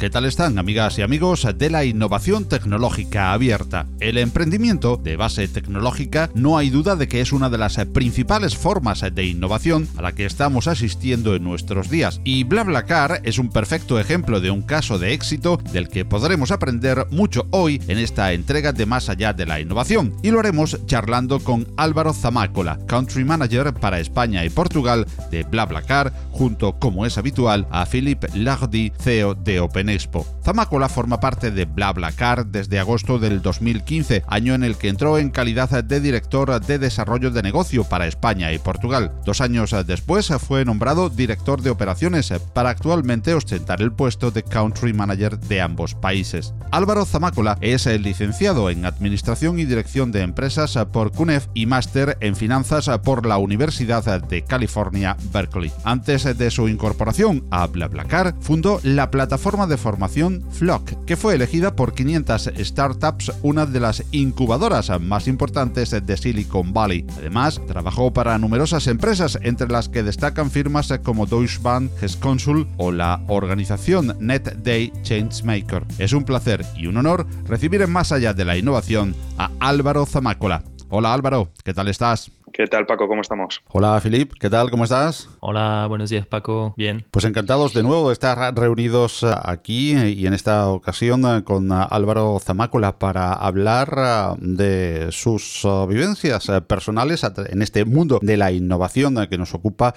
¿Qué tal están amigas y amigos de la innovación tecnológica abierta? El emprendimiento de base tecnológica no hay duda de que es una de las principales formas de innovación a la que estamos asistiendo en nuestros días. Y BlaBlaCar es un perfecto ejemplo de un caso de éxito del que podremos aprender mucho hoy en esta entrega de Más allá de la innovación. Y lo haremos charlando con Álvaro Zamácola, Country Manager para España y Portugal de BlaBlaCar, junto como es habitual a Philippe Lardy, CEO de Open Expo. Zamacola forma parte de BlaBlaCar desde agosto del 2015, año en el que entró en calidad de director de desarrollo de negocio para España y Portugal. Dos años después fue nombrado director de operaciones para actualmente ostentar el puesto de country manager de ambos países. Álvaro Zamacola es licenciado en Administración y Dirección de Empresas por CUNEF y máster en Finanzas por la Universidad de California, Berkeley. Antes de su incorporación a BlaBlaCar, fundó la plataforma forma de formación Flock, que fue elegida por 500 startups, una de las incubadoras más importantes de Silicon Valley. Además, trabajó para numerosas empresas, entre las que destacan firmas como Deutsche Bank, Consul o la organización Net Day Changemaker. Es un placer y un honor recibir en Más allá de la innovación a Álvaro Zamácola. Hola Álvaro, ¿qué tal estás? ¿Qué tal, Paco? ¿Cómo estamos? Hola, Filip. ¿Qué tal? ¿Cómo estás? Hola, buenos días, Paco. Bien. Pues encantados de nuevo de estar reunidos eh, aquí y en esta ocasión eh, con eh, Álvaro Zamácola para hablar de sus vivencias personales en este mundo de la innovación que nos ocupa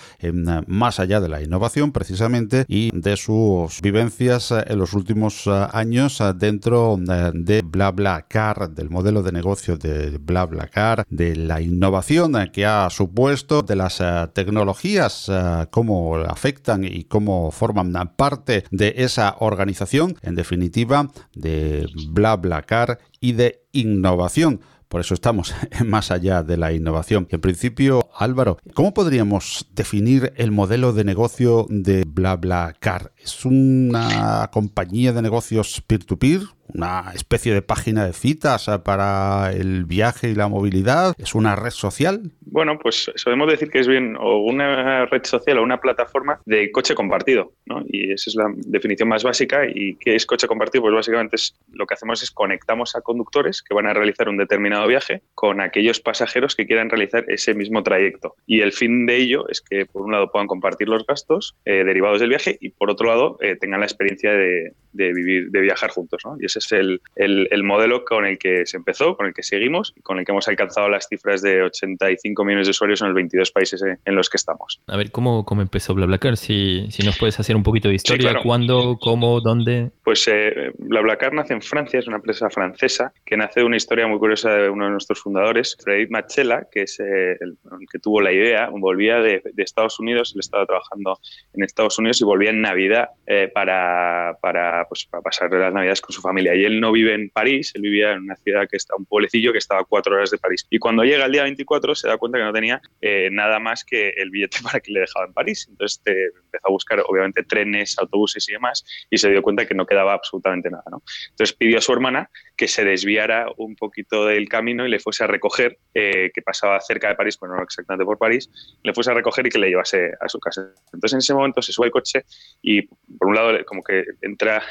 más allá de la innovación precisamente y de sus vivencias en los últimos años dentro de BlaBlaCar, del modelo de negocio de BlaBlaCar, de la innovación que ha supuesto, de las eh, tecnologías, eh, cómo afectan y cómo forman parte de esa organización, en definitiva, de BlaBlaCar y de innovación. Por eso estamos más allá de la innovación. En principio, Álvaro, ¿cómo podríamos definir el modelo de negocio de BlaBlaCar? ¿Es una compañía de negocios peer-to-peer? peer to peer una especie de página de citas para el viaje y la movilidad? ¿Es una red social? Bueno, pues podemos decir que es bien o una red social o una plataforma de coche compartido, ¿no? Y esa es la definición más básica. ¿Y qué es coche compartido? Pues básicamente es, lo que hacemos es conectamos a conductores que van a realizar un determinado viaje con aquellos pasajeros que quieran realizar ese mismo trayecto. Y el fin de ello es que, por un lado, puedan compartir los gastos eh, derivados del viaje y, por otro lado, eh, tengan la experiencia de, vivir, de viajar juntos, ¿no? Y es el, el, modelo con el que se empezó, con el que seguimos y con el que hemos alcanzado las cifras de 85 millones de usuarios en los 22 países en los que estamos. A ver, ¿cómo, cómo empezó BlaBlaCar? Si, si nos puedes hacer un poquito de historia, ¿cuándo, cómo, dónde? Pues eh, BlaBlaCar nace en Francia, es una empresa francesa que nace de una historia muy curiosa de uno de nuestros fundadores, Frederic Machella, que es eh, el, que tuvo la idea, volvía de, Estados Unidos, él estaba trabajando en Estados Unidos y volvía en Navidad eh, para, para, pues, para pasar las Navidades con su familia. Y él no vive en París, él vivía en una ciudad que está, un pueblecillo que estaba a cuatro horas de París. Y cuando llega el día 24 se da cuenta que no tenía eh, nada más que el billete para que le dejaba en París. Entonces empezó a buscar, obviamente, trenes, autobuses y demás, y se dio cuenta que no quedaba absolutamente nada. Entonces pidió a su hermana que se desviara un poquito del camino y le fuese a recoger, eh, que pasaba cerca de París, bueno, no exactamente por París, le fuese a recoger y que le llevase a su casa. Entonces en ese momento se sube el coche y por un lado como que entra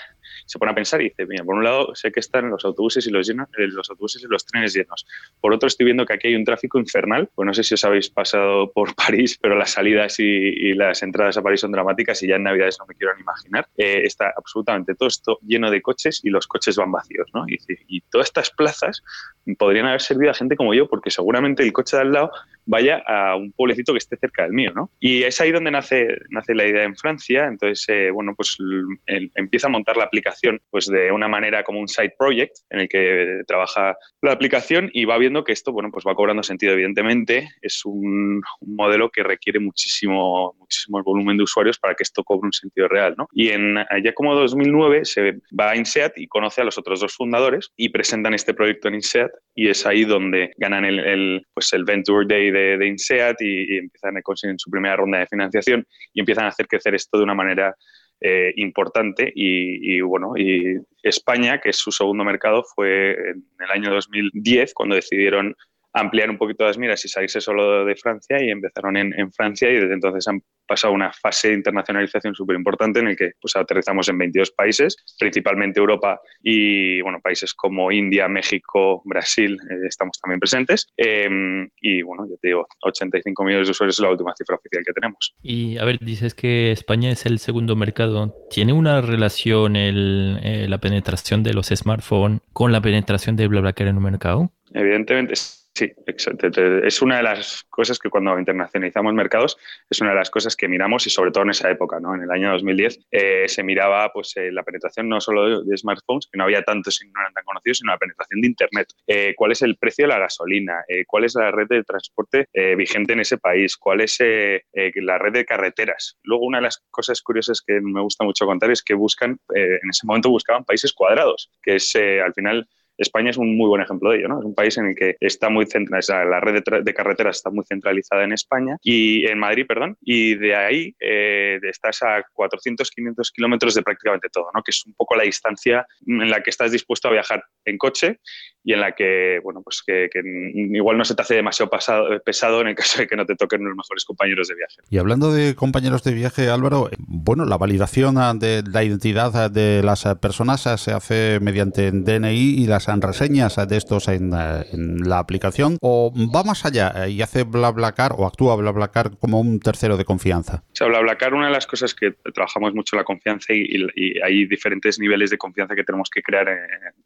se pone a pensar y dice, mira, por un lado sé que están los autobuses y los, llenos, eh, los autobuses y los trenes llenos. Por otro estoy viendo que aquí hay un tráfico infernal. Pues no sé si os habéis pasado por París, pero las salidas y, las entradas a París son dramáticas y ya en Navidades no me quiero ni imaginar. Eh, está absolutamente todo esto lleno de coches y los coches van vacíos, ¿no? Y, y todas estas plazas podrían haber servido a gente como yo, porque seguramente el coche de al lado vaya a un pueblecito que esté cerca del mío, ¿no? Y es ahí donde nace, nace la idea en Francia. Entonces, eh, bueno, pues empieza a montar la aplicación pues de una manera como un side project en el que trabaja la aplicación y va viendo que esto, bueno, pues va cobrando sentido. Evidentemente, es un, modelo que requiere muchísimo, muchísimo volumen de usuarios para que esto cobre un sentido real, ¿no? Y en ya como 2009 se va a INSEAD y conoce a los otros dos fundadores y presentan este proyecto en INSEAD y es ahí donde ganan el, pues el Venture Day de, de INSEAD y, empiezan a conseguir su primera ronda de financiación y empiezan a hacer crecer esto de una manera eh, importante y, y, bueno, y España, que es su segundo mercado, fue en el año 2010 cuando decidieron ampliar un poquito las miras y salirse solo de Francia y empezaron en, en Francia y desde entonces han pasado una fase de internacionalización súper importante en el que pues, aterrizamos en 22 países, principalmente Europa y bueno, países como India, México, Brasil, eh, estamos también presentes. Em, y bueno, yo te digo, 85 millones de usuarios es la última cifra oficial que tenemos. Y a ver, dices que España es el segundo mercado. ¿Tiene una relación el, eh, la penetración de los smartphones con la penetración de BlaBlaCar en un mercado? Evidentemente Sí, exacto. Es una de las cosas que cuando internacionalizamos mercados es una de las cosas que miramos y sobre todo en esa época, ¿no? En el año 2010 eh, se miraba pues eh, la penetración no solo de, smartphones, que no había tantos y no eran tan conocidos, sino la penetración de Internet. Eh, ¿Cuál es el precio de la gasolina? ¿Cuál es la red de transporte vigente en ese país? ¿Cuál es la red de carreteras? Luego una de las cosas curiosas que me gusta mucho contar es que buscan, en ese momento buscaban países cuadrados, que es al final España es un muy buen ejemplo de ello, ¿no? Es un país en el que está muy centralizada, la red de, carreteras está muy centralizada en España y en Madrid, perdón, y de ahí eh, estás a 400, 500 kilómetros de prácticamente todo, ¿no? Que es un poco la distancia en la que estás dispuesto a viajar en coche y en la que, bueno, pues que, igual no se te hace demasiado pesado en el caso de que no te toquen los mejores compañeros de viaje. Y hablando de compañeros de viaje, Álvaro, bueno, la validación de la identidad de las personas se hace mediante DNI y las reseñas de estos en, la aplicación o va más allá y hace BlaBlaCar o actúa BlaBlaCar como un tercero de confianza? O sea, BlaBlaCar, una de las cosas que trabajamos mucho la confianza y, hay diferentes niveles de confianza que tenemos que crear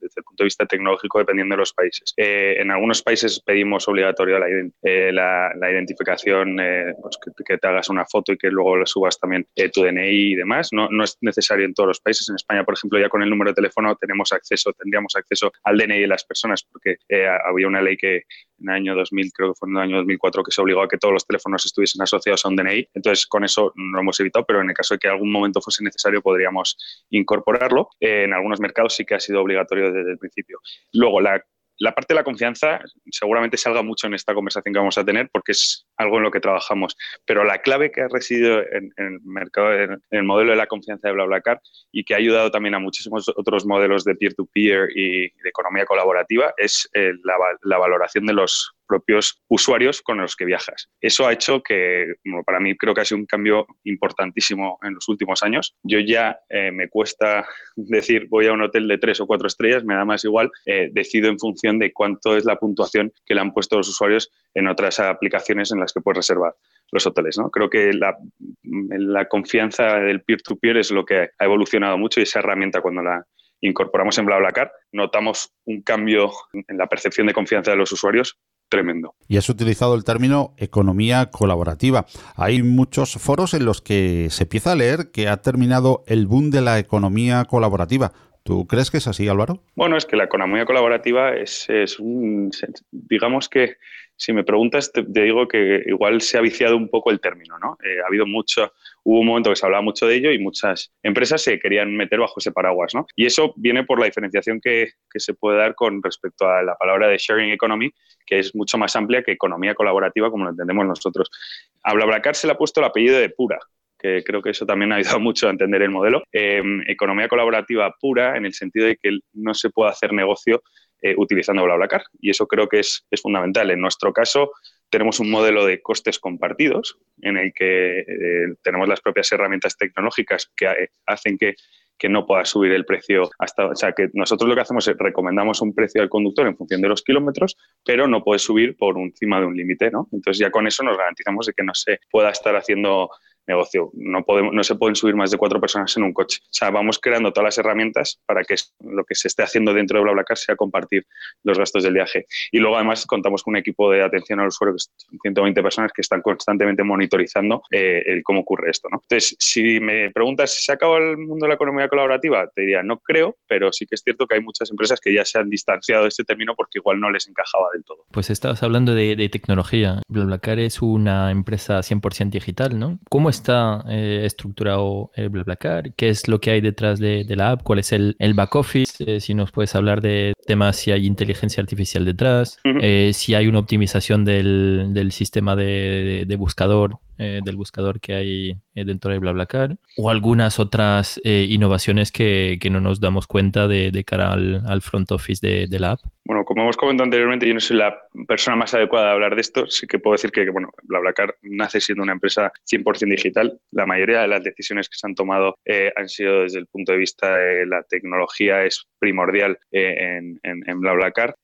desde el punto de vista tecnológico dependiendo de los países. Eh, en algunos países pedimos obligatorio la, eh, la, identificación, eh, pues que, te hagas una foto y que luego le subas también tu DNI y demás. No, no es necesario en todos los países. En España, por ejemplo, ya con el número de teléfono tenemos acceso, tendríamos acceso al DNI de las personas porque había una ley que en el año 2000, creo que fue en el año 2004, que se obligó a que todos los teléfonos estuviesen asociados a un DNI. Entonces, con eso no hemos evitado, pero en el caso de que algún momento fuese necesario, podríamos incorporarlo. en algunos mercados sí que ha sido obligatorio desde el principio. Luego, la la parte de la confianza seguramente salga mucho en esta conversación que vamos a tener porque es algo en lo que trabajamos. Pero la clave que ha residido en, el mercado, en, el modelo de la confianza de BlaBlaCar y que ha ayudado también a muchísimos otros modelos de peer-to-peer y de economía colaborativa es eh, la valoración de los propios usuarios con los que viajas. Eso ha hecho que, para mí creo que ha sido un cambio importantísimo en los últimos años. Yo ya eh, me cuesta decir voy a un hotel de tres o cuatro estrellas, me da más igual, eh, decido en función de cuánto es la puntuación que le han puesto los usuarios en otras aplicaciones en las que puedes reservar los hoteles. ¿no? Creo que la, la confianza del peer-to-peer -peer es lo que ha evolucionado mucho y esa herramienta cuando la incorporamos en BlaBlaCar, notamos un cambio en la percepción de confianza de los usuarios tremendo. Y has utilizado el término economía colaborativa. Hay muchos foros en los que se empieza a leer que ha terminado el boom de la economía colaborativa. ¿Tú crees que es así, Álvaro? Bueno, es que la economía colaborativa es, es un, digamos que si me preguntas, te, digo que igual se ha viciado un poco el término, ¿no? Eh, ha habido mucho, hubo un momento que se hablaba mucho de ello y muchas empresas se querían meter bajo ese paraguas, ¿no? Y eso viene por la diferenciación que, que se puede dar con respecto a la palabra de sharing economy, que es mucho más amplia que economía colaborativa, como lo entendemos nosotros. A BlaBlaCar se le ha puesto el apellido de pura, que creo que eso también ha ayudado mucho a entender el modelo. Em, economía colaborativa pura en el sentido de que no se puede hacer negocio eh, utilizando BlaBlaCar. Y eso creo que es, es, fundamental. En nuestro caso, tenemos un modelo de costes compartidos en el que eh, tenemos las propias herramientas tecnológicas que eh, hacen que que no pueda subir el precio hasta, o sea, que nosotros lo que hacemos es recomendamos un precio al conductor en función de los kilómetros, pero no puede subir por encima de un límite, ¿no? Entonces ya con eso nos garantizamos de que no se pueda estar haciendo negocio. No, podemos, no se pueden subir más de cuatro personas en un coche. O sea, vamos creando todas las herramientas para que lo que se esté haciendo dentro de BlaBlaCar sea compartir los gastos del viaje. Y luego, además, contamos con un equipo de atención al usuario, que son 120 personas que están constantemente monitorizando eh, el cómo ocurre esto. ¿no? Entonces, si me preguntas si se acaba el mundo de la economía colaborativa, te diría no creo, pero sí que es cierto que hay muchas empresas que ya se han distanciado de este término porque igual no les encajaba del todo. Pues estabas hablando de, de tecnología. BlaBlaCar es una empresa 100% digital, ¿no? ¿Cómo es está eh, estructurado el BlaBlaCar, qué es lo que hay detrás de, la app, cuál es el, back office, eh, si nos puedes hablar de temas si hay inteligencia artificial detrás, si hay una optimización del, sistema de buscador eh, del buscador que hay eh, dentro de BlaBlaCar o algunas otras eh, innovaciones que, que, no nos damos cuenta de, cara al, al, front office de, de, la app? Bueno, como hemos comentado anteriormente, yo no soy la persona más adecuada de hablar de esto. Sí que puedo decir que, bueno, BlaBlaCar nace siendo una empresa 100% digital. La mayoría de las decisiones que se han tomado han sido desde el punto de vista de la tecnología es primordial en, BlaBlaCar.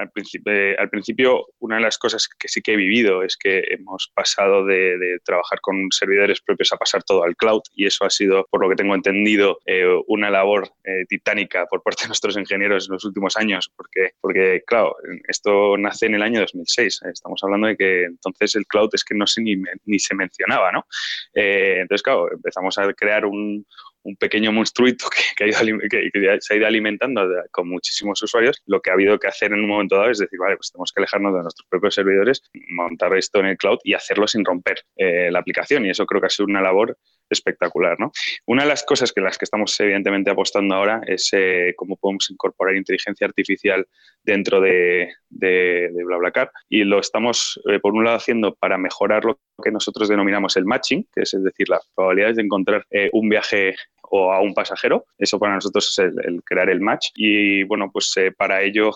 Al principio, al principio, una de las cosas que sí que he vivido es que hemos pasado de, trabajar con servidores propios a pasar todo al cloud y eso ha sido, por lo que tengo entendido, eh, una labor eh, titánica por parte de nuestros ingenieros en los últimos años, porque, porque, claro, esto nace en el año 2006. Estamos hablando de que entonces el cloud es que no se ni, ni se mencionaba, ¿no? Eh, entonces, claro, empezamos a crear un, un pequeño monstruito que, se ha ido alimentando con muchísimos usuarios, lo que ha habido que hacer en un momento dado es decir, vale, pues tenemos que alejarnos de nuestros propios servidores, montar esto en el cloud y hacerlo sin romper eh, la aplicación. Y eso creo que ha sido una labor espectacular. ¿no? Una de las cosas que las que estamos evidentemente apostando ahora es eh, cómo podemos incorporar inteligencia artificial dentro de, de, BlaBlaCar y lo estamos, eh, por un lado, haciendo para mejorar lo que nosotros denominamos el matching, que es, decir, las probabilidades de encontrar un viaje o a un pasajero. Eso para nosotros es el, crear el match. Y bueno, pues eh, para ello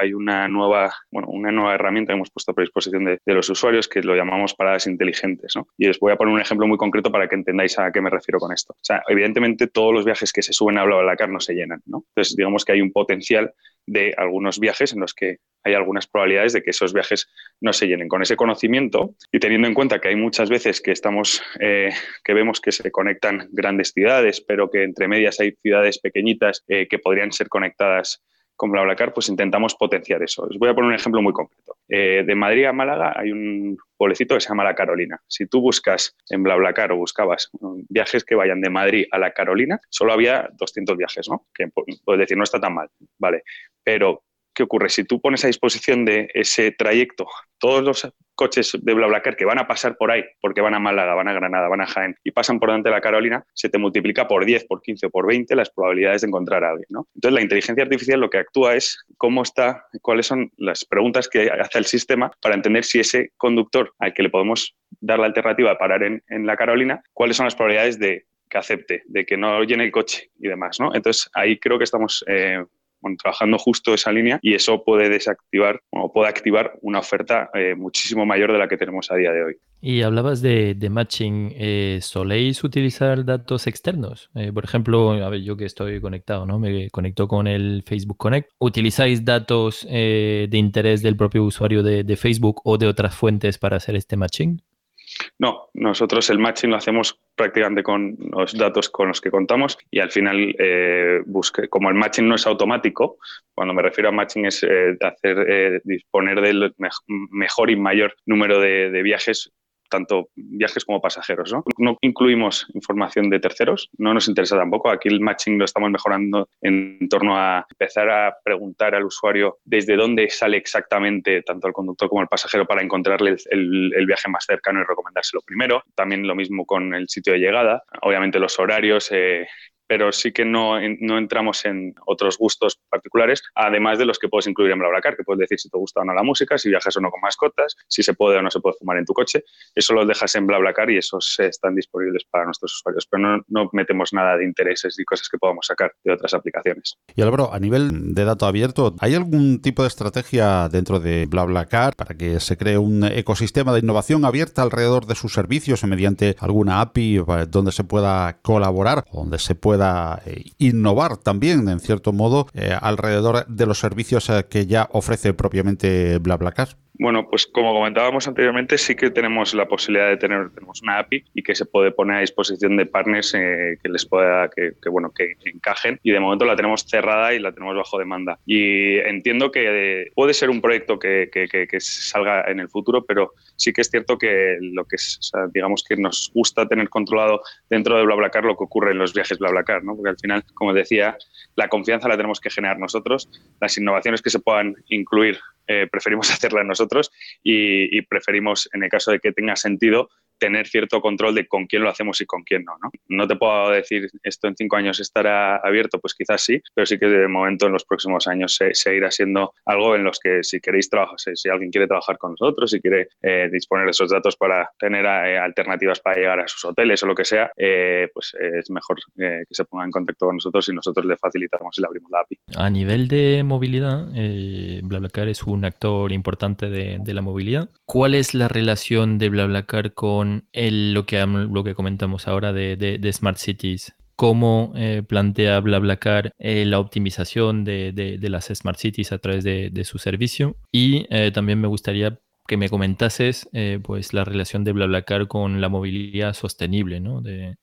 hay una nueva, bueno, una nueva herramienta que hemos puesto a predisposición de, los usuarios que lo llamamos paradas inteligentes. ¿no? Y os voy a poner un ejemplo muy concreto para que entendáis a qué me refiero con esto. O sea, evidentemente todos los viajes que se suben a BlaBlaCar no se llenan. ¿no? Entonces, digamos que hay un potencial de algunos viajes en los que hay algunas probabilidades de que esos viajes no se llenen. Con ese conocimiento y teniendo en cuenta que hay muchas veces que estamos, eh, que vemos que se conectan grandes ciudades, pero que entre medias hay ciudades pequeñitas eh, que podrían ser conectadas con BlaBlaCar, pues intentamos potenciar eso. Os voy a poner un ejemplo muy concreto. Eh, de Madrid a Málaga hay un pueblecito que se llama La Carolina. Si tú buscas en BlaBlaCar o buscabas viajes que vayan de Madrid a La Carolina, solo había 200 viajes, ¿no? Que puedes decir, no está tan mal, ¿vale? Pero ¿qué ocurre? Si tú pones a disposición de ese trayecto todos los coches de BlaBlaCar que van a pasar por ahí, porque van a Málaga, van a Granada, van a Jaén y pasan por delante de la Carolina, se te multiplica por 10, por 15 o por 20 las probabilidades de encontrar a alguien. ¿no? Entonces, la inteligencia artificial lo que actúa es cómo está, cuáles son las preguntas que hace el sistema para entender si ese conductor al que le podemos dar la alternativa de parar en, la Carolina, cuáles son las probabilidades de que acepte, de que no llene el coche y demás. ¿no? Entonces, ahí creo que estamos eh, trabajando justo esa línea y eso puede desactivar o puede activar una oferta eh, muchísimo mayor de la que tenemos a día de hoy. Y hablabas de, matching. Eh, ¿Soléis utilizar datos externos? Eh, por ejemplo, a ver, yo que estoy conectado, ¿no? Me conecto con el Facebook Connect. ¿Utilizáis datos de interés del propio usuario de Facebook o de otras fuentes para hacer este matching? No, nosotros el matching lo hacemos prácticamente con los datos con los que contamos y al final eh, busque, como el matching no es automático, cuando me refiero a matching es eh, hacer eh, disponer del mejor y mayor número de viajes tanto viajes como pasajeros. ¿no? no incluimos información de terceros, no nos interesa tampoco. Aquí el matching lo estamos mejorando en torno a empezar a preguntar al usuario desde dónde sale exactamente tanto el conductor como el pasajero para encontrarle el, viaje más cercano y recomendárselo primero. También lo mismo con el sitio de llegada. Obviamente los horarios, eh, pero sí que no, no, entramos en otros gustos particulares, además de los que puedes incluir en BlaBlaCar, que puedes decir si te gusta o no la música, si viajas o no con mascotas, si se puede o no se puede fumar en tu coche. Eso lo dejas en BlaBlaCar y esos están disponibles para nuestros usuarios, pero no, no metemos nada de intereses y cosas que podamos sacar de otras aplicaciones. Y Álvaro, a nivel de dato abierto, ¿hay algún tipo de estrategia dentro de BlaBlaCar para que se cree un ecosistema de innovación abierta alrededor de sus servicios mediante alguna API eh, donde se pueda colaborar, donde se pueda eh, innovar también, en cierto modo, eh, alrededor de los servicios eh, que ya ofrece propiamente BlaBlaCar? Bueno, pues como comentábamos anteriormente, sí que tenemos la posibilidad de tener tenemos una API y que se puede poner a disposición de partners que les pueda, que, bueno, que, encajen. Y de momento la tenemos cerrada y la tenemos bajo demanda. Y entiendo que puede ser un proyecto que, que salga en el futuro, pero sí que es cierto que lo que es, digamos que nos gusta tener controlado dentro de BlaBlaCar lo que ocurre en los viajes BlaBlaCar, ¿no? Porque al final, como decía, la confianza la tenemos que generar nosotros, las innovaciones que se puedan incluir eh, preferimos hacerlas nosotros y, preferimos, en el caso de que tenga sentido, tener cierto control de con quién lo hacemos y con quién no, no. No te puedo decir esto en cinco años estará abierto, pues quizás sí, pero sí que de momento en los próximos años se, seguirá siendo algo en los que si queréis trabajar, si, alguien quiere trabajar con nosotros, si quiere eh, disponer de esos datos para tener eh, alternativas para llegar a sus hoteles o lo que sea, eh, pues es mejor que se ponga en contacto con nosotros y nosotros le facilitamos y le abrimos la API. A nivel de movilidad, BlaBlaCar es un actor importante de, de, la movilidad. ¿Cuál es la relación de BlaBlaCar con el, lo, que, lo que comentamos ahora de, de Smart Cities? cómo eh, plantea BlaBlaCar eh, la optimización de, las Smart Cities a través de, su servicio. Y eh, también me gustaría que me comentases pues la relación de BlaBlaCar con la movilidad sostenible, ¿no? De,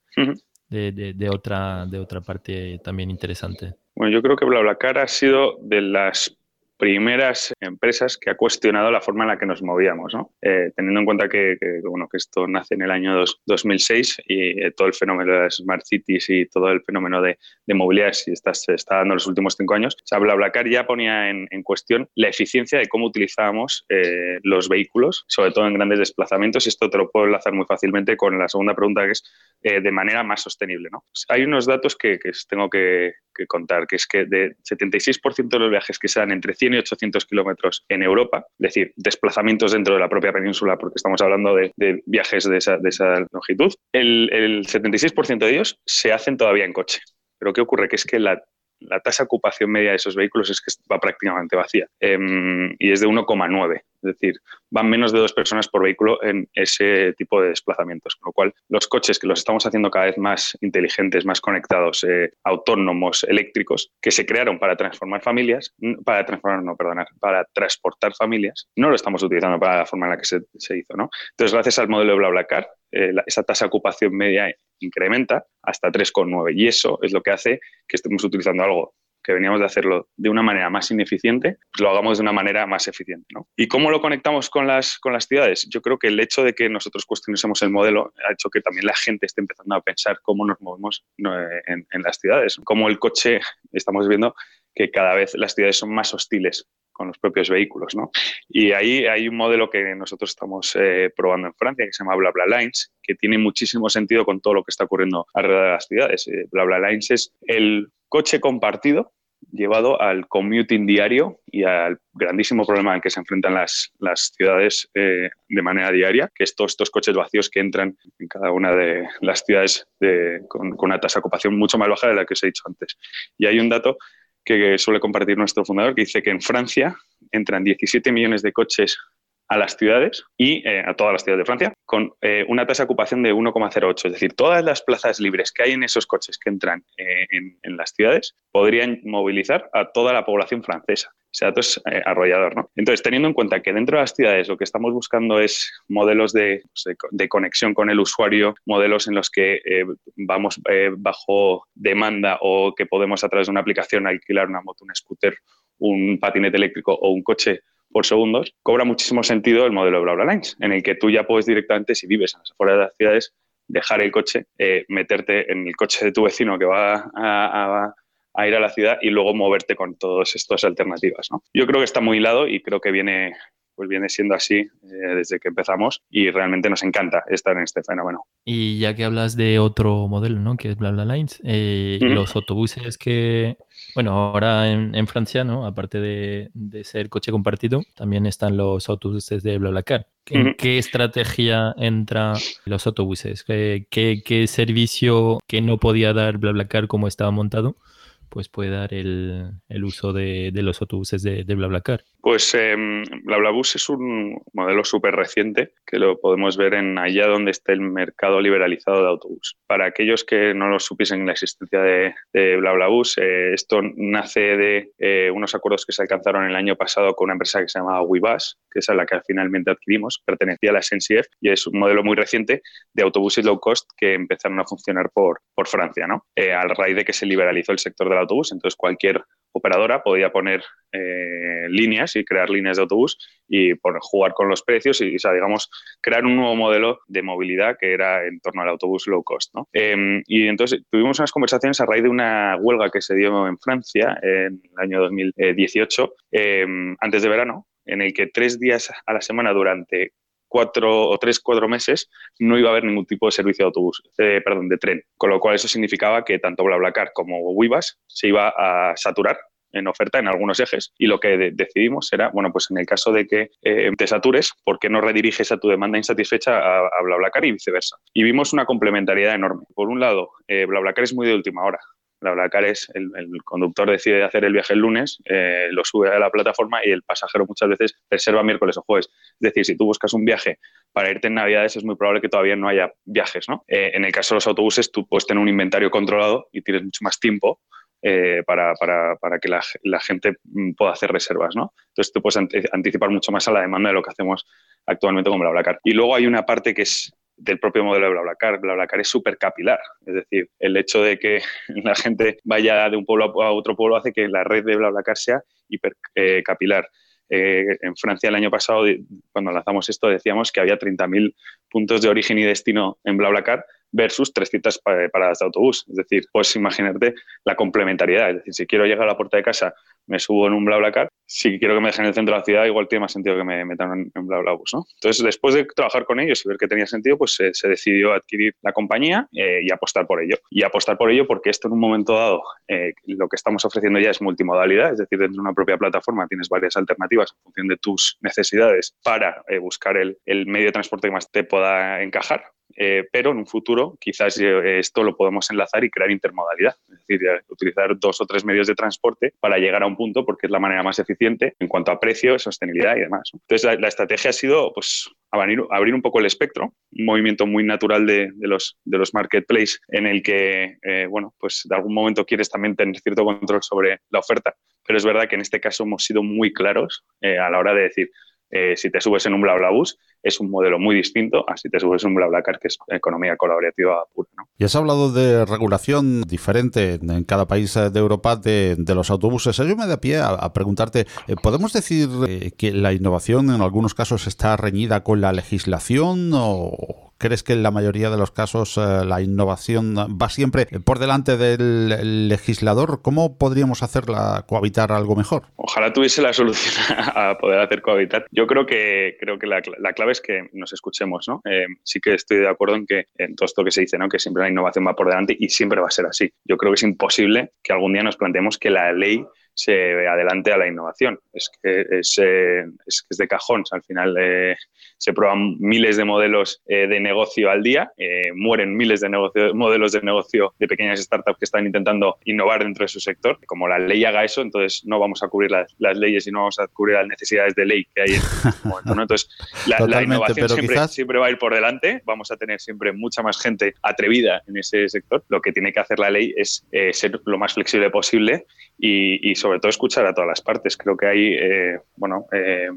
de, otra, de otra parte también interesante. Bueno, yo creo que BlaBlaCar ha sido de las primeras empresas que ha cuestionado la forma en la que nos movíamos, ¿no? Eh, teniendo en cuenta que, bueno, que esto nace en el año 2006 y eh, todo el fenómeno de las Smart Cities y todo el fenómeno de, movilidad se está, se está, dando en los últimos cinco años, o sea, BlaBlaCar ya ponía en, cuestión la eficiencia de cómo utilizábamos eh, los vehículos, sobre todo en grandes desplazamientos, y esto te lo puedo enlazar muy fácilmente con la segunda pregunta, que es de manera más sostenible. ¿no? Hay unos datos que tengo que, que contar, que es que de 76% de los viajes que se dan entre 100 y 800 kilómetros en Europa, es decir, desplazamientos dentro de la propia península, porque estamos hablando de, viajes de esa, de esa, longitud, el, el 76% de ellos se hacen todavía en coche. Pero ¿qué ocurre? Que es que la la tasa de ocupación media de esos vehículos es que va prácticamente vacía em, y es de 1,9. Es decir, van menos de dos personas por vehículo en ese tipo de desplazamientos. Con lo cual, los coches que los estamos haciendo cada vez más inteligentes, más conectados, eh, autónomos, eléctricos, que se crearon para transformar familias, para transformar, no, perdonar, para transportar familias, no lo estamos utilizando para la forma en la que se, hizo. ¿no? Entonces, gracias al modelo de BlaBlaCar, eh, esa tasa de ocupación media incrementa hasta 3,9 y eso es lo que hace que estemos utilizando algo que veníamos de hacerlo de una manera más ineficiente, pues lo hagamos de una manera más eficiente. ¿no? ¿Y cómo lo conectamos con las, con las ciudades? Yo creo que el hecho de que nosotros cuestionemos el modelo ha hecho que también la gente esté empezando a pensar cómo nos movemos en, en las ciudades, cómo el coche, estamos viendo que cada vez las ciudades son más hostiles con los propios vehículos. ¿no? Y ahí hay un modelo que nosotros estamos eh, probando en Francia que se llama BlaBlaLines, que tiene muchísimo sentido con todo lo que está ocurriendo alrededor de las ciudades. Eh, BlaBlaLines es el coche compartido llevado al commuting diario y al grandísimo problema al que se enfrentan las, las ciudades eh, de manera diaria, que es todos estos coches vacíos que entran en cada una de las ciudades con, con, una tasa de ocupación mucho más baja de la que os he dicho antes. Y hay un dato que suele compartir nuestro fundador, que dice que en Francia entran 17 millones de coches a las ciudades y eh, a todas las ciudades de Francia con eh, una tasa de ocupación de 1,08. Es decir, todas las plazas libres que hay en esos coches que entran eh, en, las ciudades podrían movilizar a toda la población francesa. Ese dato es arrollador. ¿no? Entonces, teniendo en cuenta que dentro de las ciudades lo que estamos buscando es modelos de, pues, de conexión con el usuario, modelos en los que vamos bajo demanda o que podemos a través de una aplicación alquilar una moto, un scooter, un patinete eléctrico o un coche por segundos, cobra muchísimo sentido el modelo de BlaBlaLines, en el que tú ya puedes directamente, si vives en las afueras de las ciudades, dejar el coche, eh, meterte en el coche de tu vecino que va a, ir a la ciudad y luego moverte con todas estas alternativas. Yo creo que está muy hilado y creo que viene, pues viene siendo así eh, desde que empezamos y realmente nos encanta estar en este fenómeno. Y ya que hablas de otro modelo, ¿no? Que es BlaBlaLines, eh, los autobuses que, bueno, ahora en, Francia, ¿no? Aparte de, ser coche compartido, también están los autobuses de BlaBlaCar. ¿En qué estrategia entra los autobuses? ¿Qué, qué, servicio que no podía dar BlaBlaCar como estaba montado? Pues puede dar el, uso de, los autobuses de, de BlaBlaCar. Pues eh, BlaBlaBus es un modelo súper reciente que lo podemos ver en allá donde esté el mercado liberalizado de autobús. Para aquellos que no lo supiesen la existencia de, de BlaBlaBus, eh, esto nace de eh, unos acuerdos que se alcanzaron el año pasado con una empresa que se llama WeBus, que es la que finalmente adquirimos, pertenecía a la SNCF y es un modelo muy reciente de autobuses low cost que empezaron a funcionar por, por Francia, ¿no? Eh, a raíz de que se liberalizó el sector autobús, entonces cualquier operadora podía poner eh, líneas y crear líneas de autobús y por jugar con los precios y, digamos, crear un nuevo modelo de movilidad que era en torno al autobús low cost. ¿no? Em, y entonces tuvimos unas conversaciones a raíz de una huelga que se dio en Francia en el año 2018, em, antes de verano, en el que tres días a la semana durante cuatro o tres, cuatro meses no iba a haber ningún tipo de servicio de autobús, eh, perdón, de tren. Con lo cual eso significaba que tanto BlaBlaCar como Wibas se iba a saturar en oferta en algunos ejes y lo que decidimos era, bueno, pues en el caso de que eh, te satures, ¿por qué no rediriges a tu demanda insatisfecha a, a BlaBlaCar y viceversa? Y vimos una complementariedad enorme. Por un lado, eh, BlaBlaCar es muy de última hora. BlaBlaCar es el, conductor decide hacer el viaje el lunes, eh, lo sube a la plataforma y el pasajero muchas veces reserva miércoles o jueves. Es decir, si tú buscas un viaje para irte en Navidades, es muy probable que todavía no haya viajes, ¿no? Eh, en el caso de los autobuses, tú puedes tener un inventario controlado y tienes mucho más tiempo eh, para, para, para, que la, la, gente mm, pueda hacer reservas, ¿no? Entonces tú puedes anticipar mucho más a la demanda de lo que hacemos actualmente con BlaBlaCar. Y luego hay una parte que es del propio modelo de BlaBlaCar. BlaBlaCar es súper capilar, es decir, el hecho de que la gente vaya de un pueblo a otro pueblo hace que la red de BlaBlaCar sea hiper eh, capilar. Eh, en Francia el año pasado, cuando lanzamos esto, decíamos que había 30.000 puntos de origen y destino en BlaBlaCar versus 300 paradas de autobús. Es decir, puedes imaginarte la complementariedad. Es decir, si quiero llegar a la puerta de casa, me subo en un BlaBlaCar. Si quiero que me dejen en el centro de la ciudad, igual tiene más sentido que me metan en, BlaBlaBus. ¿no? Entonces, después de trabajar con ellos y ver que tenía sentido, pues se, decidió adquirir la compañía eh, y apostar por ello. Y apostar por ello porque esto en un momento dado, eh, lo que estamos ofreciendo ya es multimodalidad, es decir, dentro de una propia plataforma tienes varias alternativas en función de tus necesidades para eh, buscar el medio de transporte que más te pueda encajar eh, pero en un futuro quizás eh, esto lo podemos enlazar y crear intermodalidad, es decir, utilizar dos o tres medios de transporte para llegar a un punto porque es la manera más eficiente en cuanto a precio, sostenibilidad y demás. Entonces, la, la estrategia ha sido pues, abrir, abrir, un poco el espectro, un movimiento muy natural de, de los, de los marketplaces en el que, eh, bueno, pues de algún momento quieres también tener cierto control sobre la oferta, pero es verdad que en este caso hemos sido muy claros eh, a la hora de decir, eh, si te subes en un BlaBlaBus es un modelo muy distinto a si te subes en un BlaBlaCar, que es economía colaborativa pura. ¿no? Y has hablado de regulación diferente en cada país de Europa de, de los autobuses. Yo me da pie a, preguntarte, eh, ¿podemos decir eh, que la innovación en algunos casos está reñida con la legislación o ¿Crees que en la mayoría de los casos eh, la innovación va siempre por delante del legislador? ¿Cómo podríamos hacerla cohabitar algo mejor? Ojalá tuviese la solución a poder hacer cohabitar. Yo creo que creo que la, la clave es que nos escuchemos, ¿no? Eh, sí que estoy de acuerdo en que en todo esto que se dice, ¿no? Que siempre la innovación va por delante y siempre va a ser así. Yo creo que es imposible que algún día nos planteemos que la ley se adelante a la innovación. Es que es, eh, es, que es de cajón. al final eh, se prueban miles de modelos eh, de negocio al día, mueren miles de negocio, modelos de negocio de pequeñas startups que están intentando innovar dentro de su sector. Como la ley haga eso, entonces no vamos a cubrir las, las leyes y no vamos a cubrir las necesidades de ley que hay en este momento. ¿no? Entonces, la, la innovación siempre, quizás... siempre, va a ir por delante. Vamos a tener siempre mucha más gente atrevida en ese sector. Lo que tiene que hacer la ley es ser lo más flexible posible y, sobre todo escuchar a todas las partes. Creo que hay, eh, bueno, eh,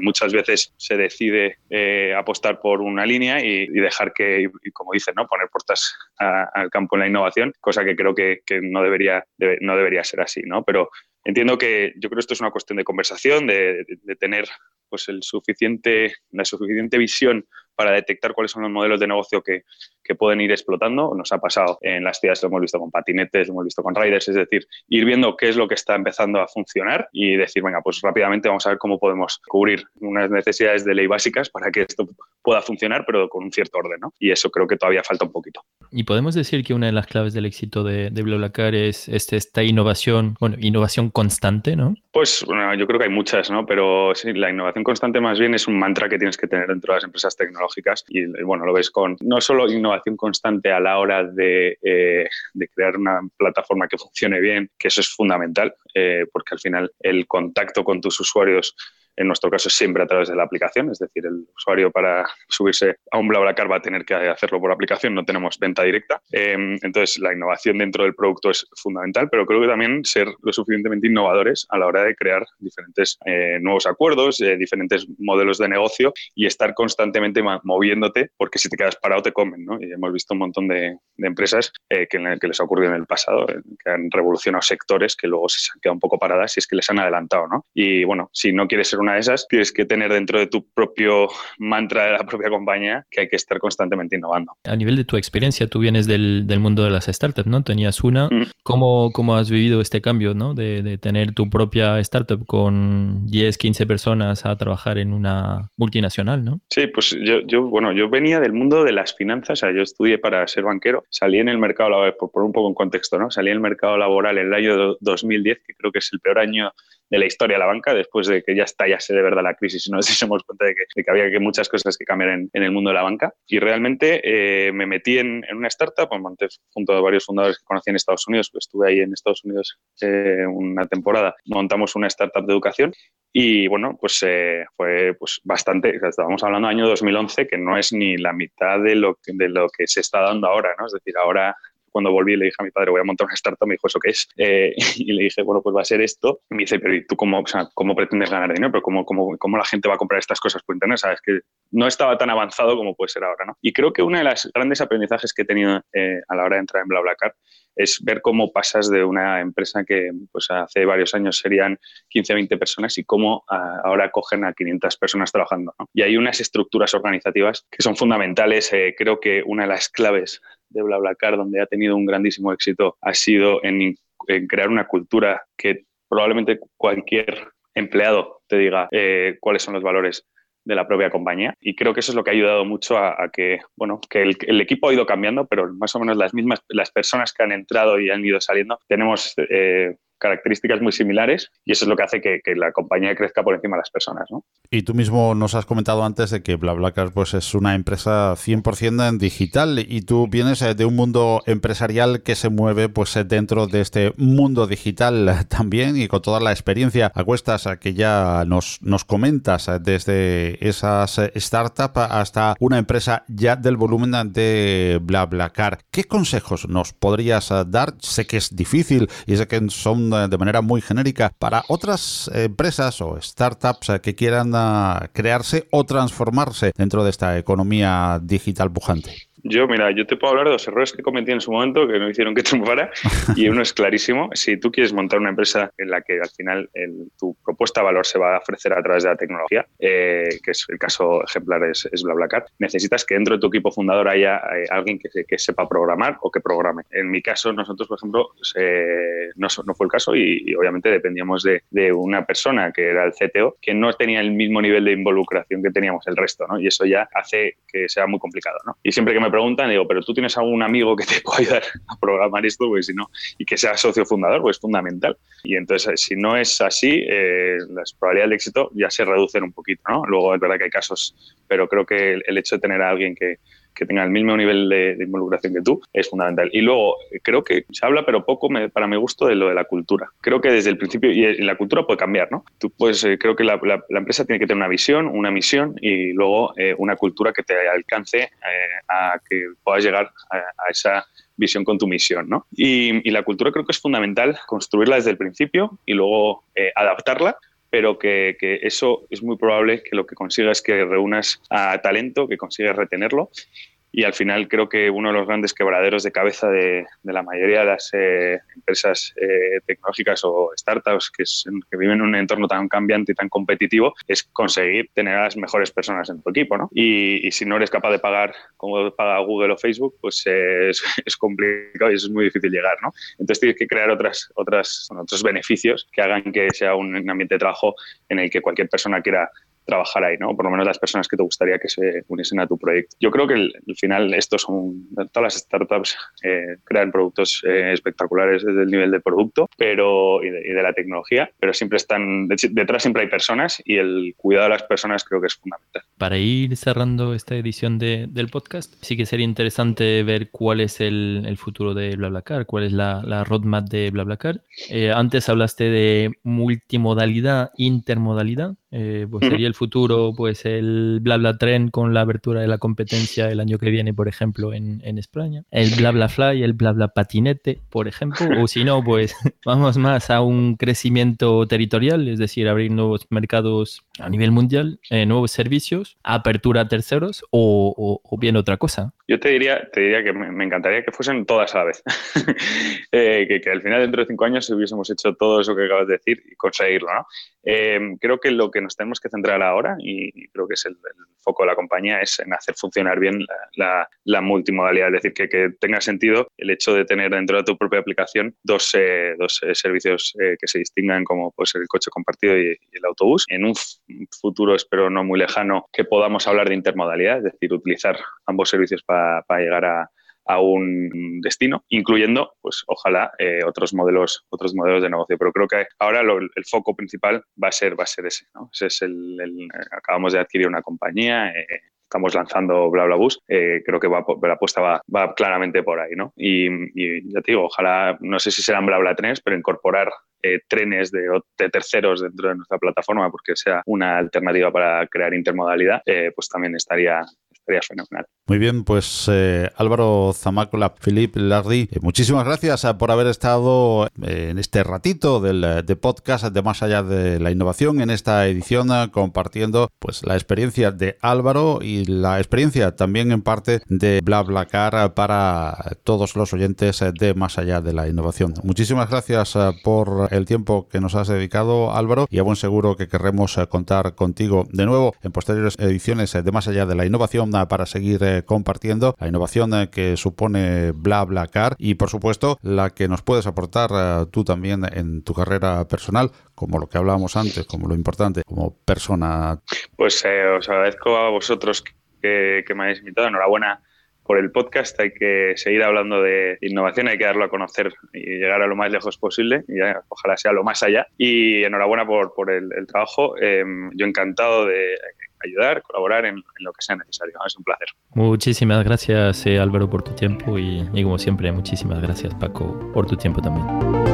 muchas veces se decide eh, apostar por una línea y, dejar que, como dicen, ¿no? poner puertas al campo en la innovación, cosa que creo que, que no, debería, debe, no debería ser así, ¿no? Pero entiendo que yo creo que esto es una cuestión de conversación, de, de, de tener pues el suficiente, la suficiente visión para detectar cuáles son los modelos de negocio que, que, pueden ir explotando. Nos ha pasado en las ciudades, lo hemos visto con patinetes, lo hemos visto con riders, es decir, ir viendo qué es lo que está empezando a funcionar y decir, venga, pues rápidamente vamos a ver cómo podemos cubrir unas necesidades de ley básicas para que esto pueda funcionar, pero con un cierto orden, ¿no? Y eso creo que todavía falta un poquito. Y podemos decir que una de las claves del éxito de, de BlaBlaCar es este, esta innovación, bueno, innovación constante, ¿no? Pues bueno, yo creo que hay muchas, ¿no? Pero sí, la innovación constante más bien es un mantra que tienes que tener dentro de las empresas tecnológicas y bueno, lo ves con no solo innovación constante a la hora de, eh, de crear una plataforma que funcione bien, que eso es fundamental, eh, porque al final el contacto con tus usuarios en nuestro caso siempre a través de la aplicación, es decir, el usuario para subirse a un BlaBlaCar va a tener que hacerlo por aplicación, no tenemos venta directa. Eh, entonces, la innovación dentro del producto es fundamental, pero creo que también ser lo suficientemente innovadores a la hora de crear diferentes eh, nuevos acuerdos, eh, diferentes modelos de negocio y estar constantemente moviéndote, porque si te quedas parado te comen, ¿no? Y hemos visto un montón de, empresas que, que, les ha ocurrido en el pasado, que han revolucionado sectores que luego se han quedado un poco paradas y es que les han adelantado, ¿no? Y bueno, si no quieres ser una de esas, tienes que tener dentro de tu propio mantra de la propia compañía que hay que estar constantemente innovando. A nivel de tu experiencia, tú vienes del, del mundo de las startups, ¿no? Tenías una. Mm. ¿Cómo, ¿Cómo, has vivido este cambio, ¿no? De, de, tener tu propia startup con 10, 15 personas a trabajar en una multinacional, ¿no? Sí, pues yo, yo bueno, yo venía del mundo de las finanzas, o sea, yo estudié para ser banquero, salí en el mercado laboral, por poner un poco en contexto, ¿no? Salí en el mercado laboral en el año 2010, que creo que es el peor año de la historia de la banca, después de que ya estallase de verdad la crisis y nos dimos cuenta de que, había que muchas cosas que cambiar en, el mundo de la banca. Y realmente eh, me metí en, una startup, junto a varios fundadores que conocí en Estados Unidos, pues estuve ahí en Estados Unidos eh, una temporada, montamos una startup de educación y bueno, pues eh, fue pues bastante, estábamos hablando del año 2011, que no es ni la mitad de lo, de lo que se está dando ahora, ¿no? Es decir, ahora cuando volví le dije a mi padre, voy a montar una startup, me dijo, ¿eso qué es? Eh, y le dije, bueno, pues va a ser esto. Y me dice, pero ¿y tú cómo, o sea, cómo pretendes ganar dinero? ¿Pero cómo, cómo, cómo la gente va a comprar estas cosas por internet? Sabes que no estaba tan avanzado como puede ser ahora, ¿no? Y creo que uno de los grandes aprendizajes que he tenido eh, a la hora de entrar en BlaBlaCar es ver cómo pasas de una empresa que pues, hace varios años serían 15, 20 personas y cómo ah, ahora cogen a 500 personas trabajando. ¿no? Y hay unas estructuras organizativas que son fundamentales. Eh, creo que una de las claves de BlaBlaCar, donde ha tenido un grandísimo éxito, ha sido en, crear una cultura que probablemente cualquier empleado te diga eh, cuáles son los valores de la propia compañía. Y creo que eso es lo que ha ayudado mucho a, que, bueno, que el, equipo ha ido cambiando, pero más o menos las mismas, las personas que han entrado y han ido saliendo, tenemos eh, características muy similares y eso es lo que hace que, la compañía crezca por encima de las personas. ¿no? Y tú mismo nos has comentado antes de que BlaBlaCar pues, es una empresa 100% en digital y tú vienes eh, de un mundo empresarial que se mueve pues, eh, dentro de este mundo digital también y con toda la experiencia a cuestas que ya nos, nos comentas eh, desde esas startups hasta una empresa ya del volumen de BlaBlaCar. ¿Qué consejos nos podrías dar? Sé que es difícil y sé que son de manera muy genérica para otras empresas o startups que quieran ah, crearse o transformarse dentro de esta economía digital pujante? Yo, mira, yo te puedo hablar de los errores que cometí en su momento que no hicieron que triunfara y uno es clarísimo. Si tú quieres montar una empresa en la que al final tu propuesta de valor se va a ofrecer a través de la tecnología, eh, que es el caso ejemplar es, es, BlaBlaCar, necesitas que dentro de tu equipo fundador haya eh, alguien que, que, sepa programar o que programe. En mi caso, nosotros, por ejemplo, no, no, fue el caso y, obviamente dependíamos de, de, una persona que era el CTO que no tenía el mismo nivel de involucración que teníamos el resto, ¿no? Y eso ya hace que sea muy complicado, ¿no? Y siempre que me preguntan, digo, pero tú tienes algún amigo que te pueda ayudar a programar esto, pues si no, y que sea socio fundador, pues es fundamental. Y entonces, si no es así, eh, las probabilidades de éxito ya se reducen un poquito, ¿no? Luego es verdad que hay casos, pero creo que el hecho de tener a alguien que, que tenga el mismo nivel de, involucración que tú es fundamental. Y luego, creo que se habla, pero poco para mi gusto, de lo de la cultura. Creo que desde el principio, y la cultura puede cambiar, ¿no? Tú puedes, eh, creo que la, empresa tiene que tener una visión, una misión y luego eh, una cultura que te alcance eh, a que puedas llegar a, esa visión con tu misión, ¿no? Y, la cultura creo que es fundamental construirla desde el principio y luego adaptarla pero que, eso es muy probable que lo que consigas es que reúnas a talento, que consigas retenerlo y al final creo que uno de los grandes quebraderos de cabeza de, la mayoría de las eh, empresas eh, tecnológicas o startups que, viven en un entorno tan cambiante y tan competitivo es conseguir tener a las mejores personas en tu equipo, ¿no? Y, si no eres capaz de pagar como paga Google o Facebook, pues es, es, complicado y es muy difícil llegar, ¿no? Entonces tienes que crear otras, otras, otros beneficios que hagan que sea un ambiente de trabajo en el que cualquier persona quiera trabajar ahí, ¿no? Por lo menos las personas que te gustaría que se uniesen a tu proyecto. Yo creo que al final estos son, todas las startups eh, crean productos eh, espectaculares desde el nivel de producto pero y de, la tecnología, pero siempre están, detrás siempre hay personas y el cuidado de las personas creo que es fundamental. Para ir cerrando esta edición de, del podcast, sí que sería interesante ver cuál es el, el futuro de BlaBlaCar, cuál es la, la roadmap de BlaBlaCar. Eh, antes hablaste de multimodalidad, intermodalidad. Eh, pues sería el futuro, pues el bla tren con la abertura de la competencia el año que viene, por ejemplo, en, en España. El bla fly, el bla patinete, por ejemplo. O si no, pues vamos más a un crecimiento territorial, es decir, abrir nuevos mercados a nivel mundial, eh, nuevos servicios, apertura a terceros o, bien otra cosa. Yo te diría, te diría que me, encantaría que fuesen todas a la vez. Eh, que, que, al final, dentro de cinco años, hubiésemos hecho todo eso que acabas de decir y conseguirlo. ¿no? creo que lo que nos tenemos que centrar ahora y creo que es el, foco de la compañía es en hacer funcionar bien la, multimodalidad, es decir, que, tenga sentido el hecho de tener dentro de tu propia aplicación dos, eh, dos eh, servicios eh, que se distingan como puede ser el coche compartido y, el autobús. En un futuro, espero no muy lejano, que podamos hablar de intermodalidad, es decir, utilizar ambos servicios para llegar a a un destino, incluyendo, pues ojalá, eh, otros modelos, otros modelos de negocio. Pero creo que ahora el foco principal va a ser, va a ser ese. ¿no? Ese es el, acabamos de adquirir una compañía. Eh, estamos lanzando BlaBlaBus, eh, creo que va, la apuesta va, claramente por ahí, ¿no? Y, ya te digo, ojalá, no sé si serán BlaBlaTrenes, pero incorporar eh, trenes de, terceros dentro de nuestra plataforma porque sea una alternativa para crear intermodalidad, pues también estaría, sería fenomenal. Muy bien, pues eh, Álvaro Zamácola, Philippe Lardy, eh, muchísimas gracias eh, por haber estado en este ratito del de podcast de Más Allá de la Innovación, en esta edición compartiendo pues la experiencia de Álvaro y la experiencia también en parte de BlaBlaCar para todos los oyentes de Más Allá de la Innovación. Muchísimas gracias por el tiempo que nos has dedicado, Álvaro, y a buen seguro que querremos contar contigo de nuevo en posteriores ediciones de Más Allá de la Innovación para seguir eh, compartiendo la innovación eh, que supone BlaBlaCar y por supuesto la que nos puedes aportar eh, tú también en tu carrera personal, como lo que hablábamos antes, como lo importante, como persona. Pues os agradezco a vosotros que, me habéis invitado. Enhorabuena por el podcast. Hay que seguir hablando de innovación, hay que darlo a conocer y llegar a lo más lejos posible. Y ojalá sea lo más allá. Y enhorabuena por, por el, trabajo. yo encantado de ayudar, colaborar en, lo que sea necesario. Es un placer. Muchísimas gracias eh, Álvaro por tu tiempo y, y como siempre muchísimas gracias Paco por tu tiempo también.